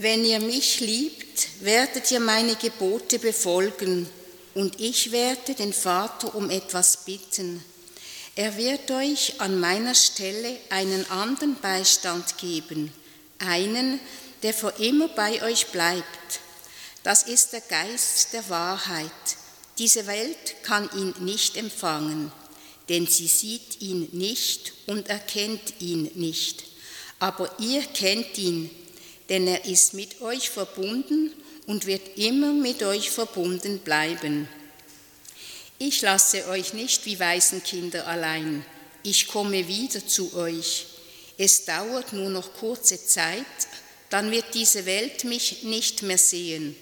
Wenn ihr mich liebt, werdet ihr meine Gebote befolgen, und ich werde den Vater um etwas bitten. Er wird euch an meiner Stelle einen anderen Beistand geben, einen, der für immer bei euch bleibt. Das ist der Geist der Wahrheit. Diese Welt kann ihn nicht empfangen, denn sie sieht ihn nicht und erkennt ihn nicht. Aber ihr kennt ihn, denn er ist mit euch verbunden und wird immer mit euch verbunden bleiben. Ich lasse euch nicht wie Waisenkinder allein, ich komme wieder zu euch. Es dauert nur noch kurze Zeit, dann wird diese Welt mich nicht mehr sehen,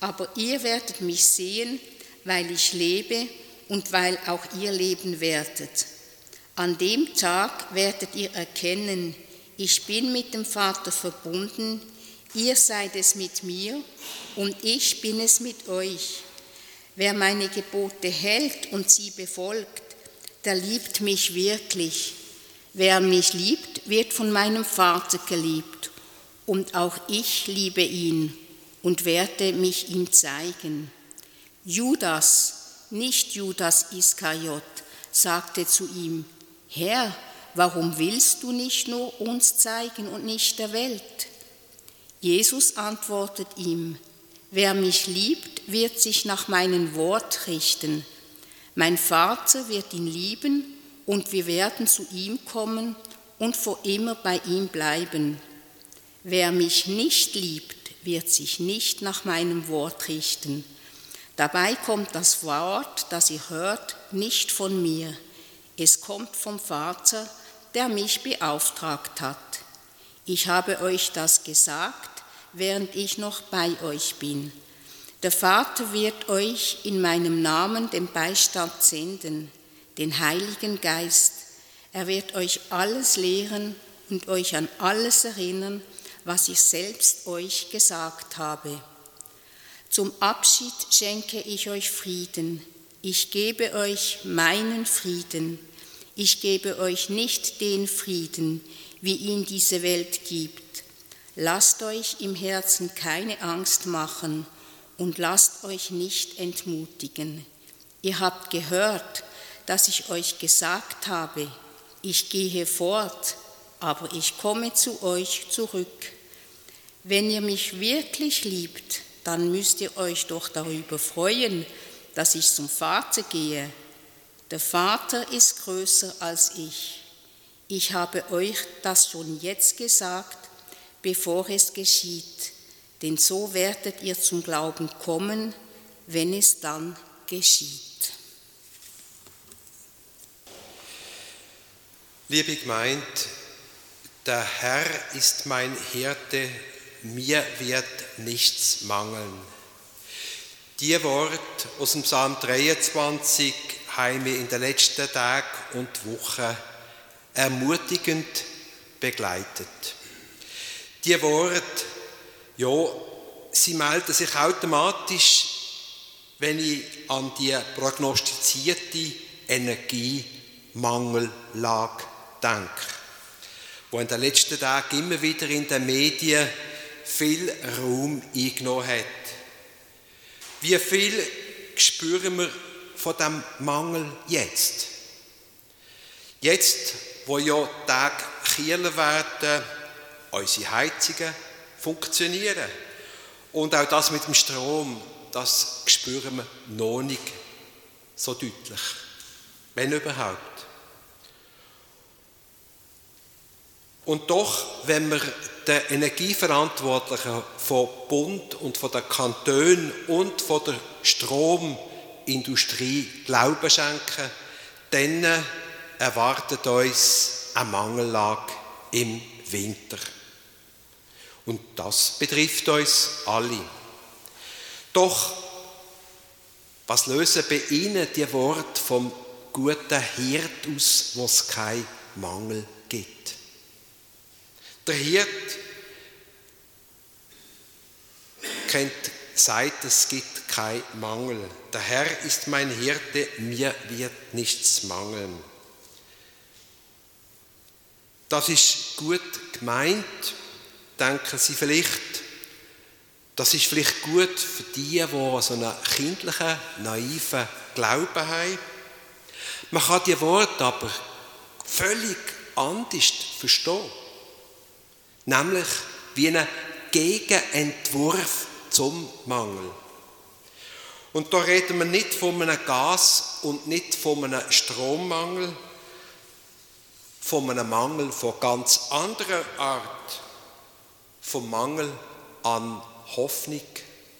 aber ihr werdet mich sehen, weil ich lebe und weil auch ihr leben werdet. An dem Tag werdet ihr erkennen, ich bin mit dem Vater verbunden, ihr seid es mit mir und ich bin es mit euch. Wer meine Gebote hält und sie befolgt, der liebt mich wirklich. Wer mich liebt, wird von meinem Vater geliebt. Und auch ich liebe ihn und werde mich ihm zeigen. Judas, nicht Judas Iskariot, sagte zu ihm, Herr, warum willst du nicht nur uns zeigen und nicht der Welt? Jesus antwortet ihm, wer mich liebt, wird sich nach meinem Wort richten. Mein Vater wird ihn lieben und wir werden zu ihm kommen und vor immer bei ihm bleiben. Wer mich nicht liebt, wird sich nicht nach meinem Wort richten. Dabei kommt das Wort, das ihr hört, nicht von mir. Es kommt vom Vater, der mich beauftragt hat. Ich habe euch das gesagt, während ich noch bei euch bin. Der Vater wird euch in meinem Namen den Beistand senden, den Heiligen Geist. Er wird euch alles lehren und euch an alles erinnern, was ich selbst euch gesagt habe. Zum Abschied schenke ich euch Frieden. Ich gebe euch meinen Frieden. Ich gebe euch nicht den Frieden, wie ihn diese Welt gibt. Lasst euch im Herzen keine Angst machen und lasst euch nicht entmutigen. Ihr habt gehört, dass ich euch gesagt habe, ich gehe fort, aber ich komme zu euch zurück. Wenn ihr mich wirklich liebt, dann müsst ihr euch doch darüber freuen, dass ich zum Vater gehe der Vater ist größer als ich. Ich habe euch das schon jetzt gesagt, bevor es geschieht, denn so werdet ihr zum Glauben kommen, wenn es dann geschieht. Liebe Gemeinde, der Herr ist mein Hirte, mir wird nichts mangeln. Die Wort aus dem Psalm 23 haben wir in den letzten Tagen und Wochen ermutigend begleitet. Die Worte, ja, sie melden sich automatisch, wenn ich an die prognostizierte Energiemangellage denke, wo in den letzten Tagen immer wieder in den Medien viel Raum eingenommen hat. Wie viel spüren wir von dem Mangel jetzt. Jetzt, wo ja Tag kühler werden, unsere Heizungen funktionieren. Und auch das mit dem Strom, das spüren wir noch nicht so deutlich. Wenn überhaupt. Und doch, wenn wir den Energieverantwortlichen von Bund und von den Kantonen und von der Strom Industrie Glauben schenken, dann erwartet uns eine Mangellage im Winter. Und das betrifft uns alle. Doch, was lösen bei Ihnen die Worte vom guten Hirt aus, wo es keinen Mangel gibt? Der Hirt kennt, sagt, es gibt kein Mangel. Der Herr ist mein Hirte, mir wird nichts mangeln. Das ist gut gemeint, denken Sie vielleicht Das ist vielleicht gut für die, die so einen kindlichen, naiven Glauben haben. Man kann die Worte aber völlig anders verstehen. Nämlich wie einen Gegenentwurf zum Mangel. Und da reden wir nicht von einem Gas- und nicht von einem Strommangel, von einem Mangel von ganz anderer Art, vom Mangel an Hoffnung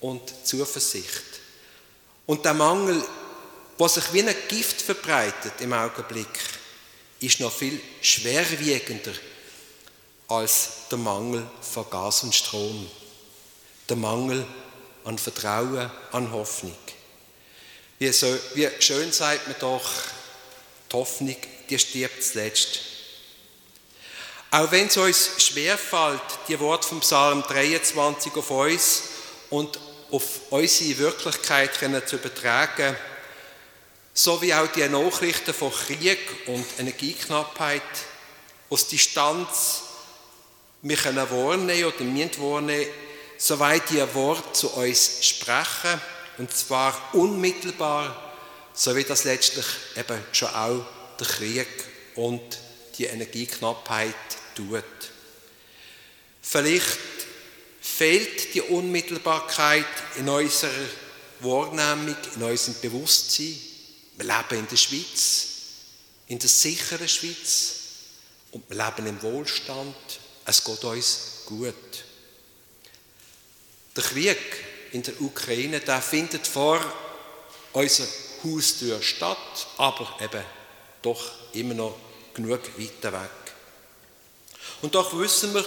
und Zuversicht. Und der Mangel, was sich wie ein Gift verbreitet im Augenblick, ist noch viel schwerwiegender als der Mangel von Gas und Strom. Der Mangel an Vertrauen, an Hoffnung. Wie, so, wie schön sagt man doch, die Hoffnung, die stirbt zuletzt. Auch wenn es uns schwerfällt, die Worte vom Psalm 23 auf uns und auf unsere Wirklichkeit zu übertragen, so wie auch die Nachrichten von Krieg und Energieknappheit aus Distanz können warnen oder müssen warnen, soweit die Worte zu uns sprechen, und zwar unmittelbar, so wie das letztlich eben schon auch der Krieg und die Energieknappheit tut. Vielleicht fehlt die Unmittelbarkeit in unserer Wahrnehmung, in unserem Bewusstsein. Wir leben in der Schweiz, in der sicheren Schweiz und wir leben im Wohlstand. Es geht uns gut. Der Krieg in der Ukraine, der findet vor unserer Haustür statt, aber eben doch immer noch genug weiter weg. Und doch wissen wir,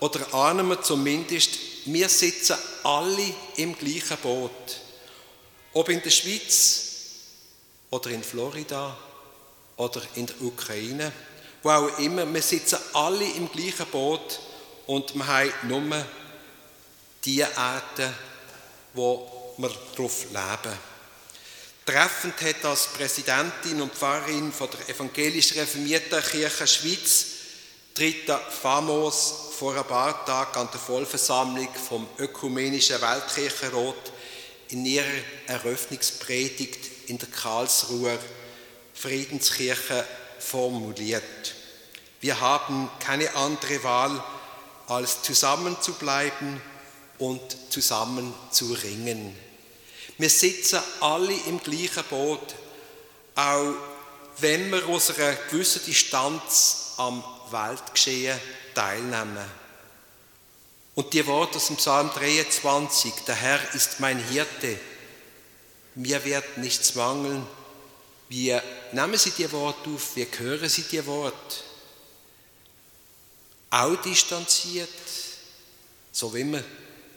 oder ahnen wir zumindest, wir sitzen alle im gleichen Boot. Ob in der Schweiz oder in Florida oder in der Ukraine, wo auch immer, wir sitzen alle im gleichen Boot und wir haben nur die Erde, wo wir darauf leben. Treffend hat als Präsidentin und Pfarrerin von der evangelisch reformierten Kirche Schweiz Dritter Famos vor ein paar Tagen an der Vollversammlung vom Ökumenischen Weltkirchenrat in ihrer Eröffnungspredigt in der Karlsruher Friedenskirche formuliert. Wir haben keine andere Wahl, als zusammen zu bleiben und zusammen zu ringen. Wir sitzen alle im gleichen Boot, auch wenn wir aus einer gewissen Distanz am Weltgeschehen teilnehmen. Und die Worte aus dem Psalm 23, der Herr ist mein Hirte, mir wird nichts mangeln. Wie nehmen Sie die Worte auf? Wie hören Sie die Worte? Auch distanziert, so wie wir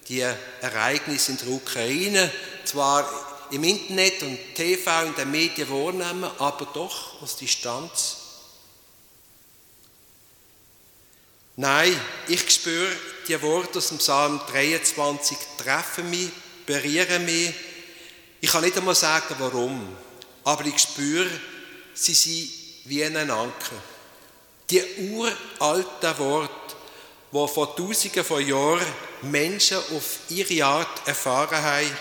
die Ereignisse in der Ukraine zwar im Internet und TV und den Medien wahrnehmen, aber doch aus Distanz. Nein, ich spüre die Worte aus dem Psalm 23 treffen mich, berühren mich. Ich kann nicht einmal sagen, warum, aber ich spüre, sie sind wie ein Anker. Die uralten Worte, die vor Tausenden von Jahren Menschen auf ihre Art erfahren haben.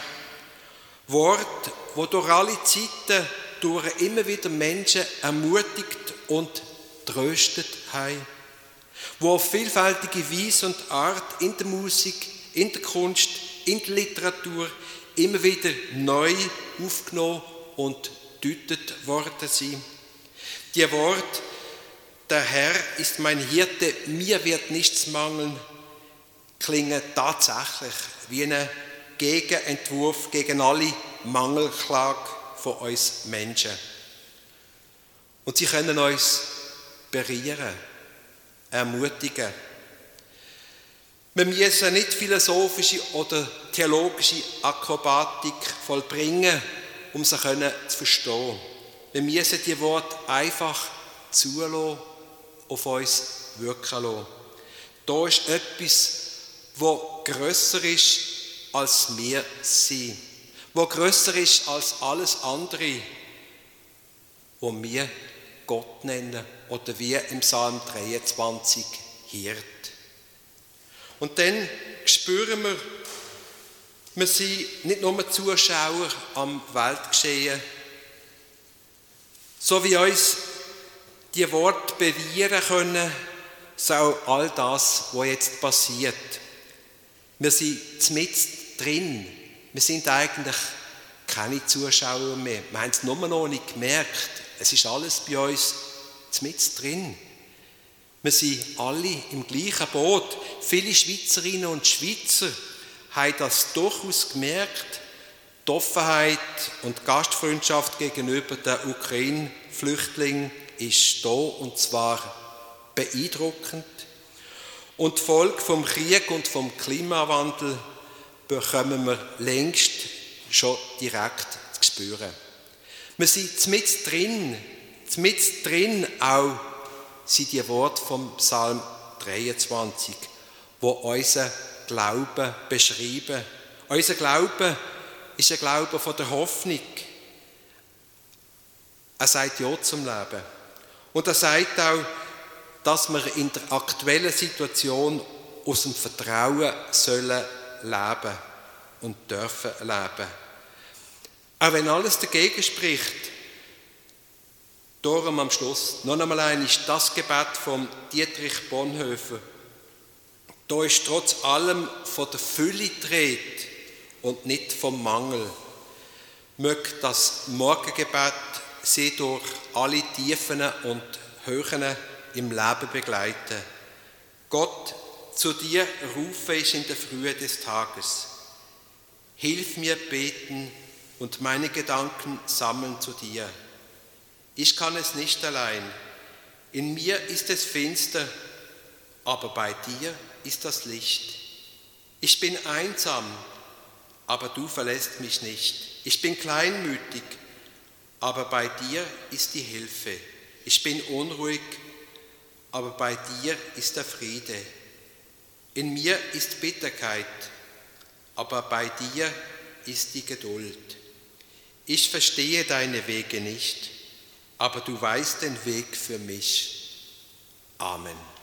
Worte, die durch alle Zeiten durch immer wieder Menschen ermutigt und tröstet haben wo auf vielfältige Weise und Art in der Musik, in der Kunst, in der Literatur immer wieder neu aufgenommen und deutet worden sind. Die Wort, der Herr ist mein Hirte, mir wird nichts mangeln, klingen tatsächlich wie ein Gegenentwurf gegen alle Mangelklage von uns Menschen. Und sie können uns berühren ermutigen. Wir müssen nicht philosophische oder theologische Akrobatik vollbringen, um sie zu verstehen. Wir müssen die Worte einfach zulassen, auf uns wirken lassen. Da ist etwas, was grösser ist als wir sind, was grösser ist als alles andere, was wir Gott nennen oder wie im Psalm 23 Hirt. Und dann spüren wir, Wir sind nicht nur Zuschauer am Weltgeschehen, so wie uns die Worte bewirren können, so all das, was jetzt passiert. Wir sind mit drin. Wir sind eigentlich keine Zuschauer mehr. Wir haben es nur noch nicht gemerkt. Es ist alles bei uns mit drin. Wir sind alle im gleichen Boot. Viele Schweizerinnen und Schweizer haben das durchaus gemerkt. Die Offenheit und Gastfreundschaft gegenüber der Ukraine-Flüchtlingen ist da und zwar beeindruckend. Und die Folge vom Krieg und vom Klimawandel bekommen wir längst schon direkt zu spüren. Wir sind mit drin, mit drin auch sind die Worte vom Psalm 23, wo unser Glauben beschreiben. Unser Glaube ist ein Glaube von der Hoffnung. Er sagt Ja zum Leben. Und er sagt auch, dass wir in der aktuellen Situation aus dem Vertrauen sollen leben und dürfen leben. Auch wenn alles dagegen spricht, darum am Schluss noch einmal ein ist das Gebet von Dietrich Bonhoeffer. Da ist trotz allem von der Fülle dreht und nicht vom Mangel. Möge das Morgengebet sie durch alle Tiefen und Höhen im Leben begleiten. Gott, zu dir rufe ich in der Frühe des Tages. Hilf mir beten und meine Gedanken sammeln zu dir. Ich kann es nicht allein. In mir ist es finster, aber bei dir ist das Licht. Ich bin einsam, aber du verlässt mich nicht. Ich bin kleinmütig, aber bei dir ist die Hilfe. Ich bin unruhig, aber bei dir ist der Friede. In mir ist Bitterkeit, aber bei dir ist die Geduld. Ich verstehe deine Wege nicht, aber du weißt den Weg für mich. Amen.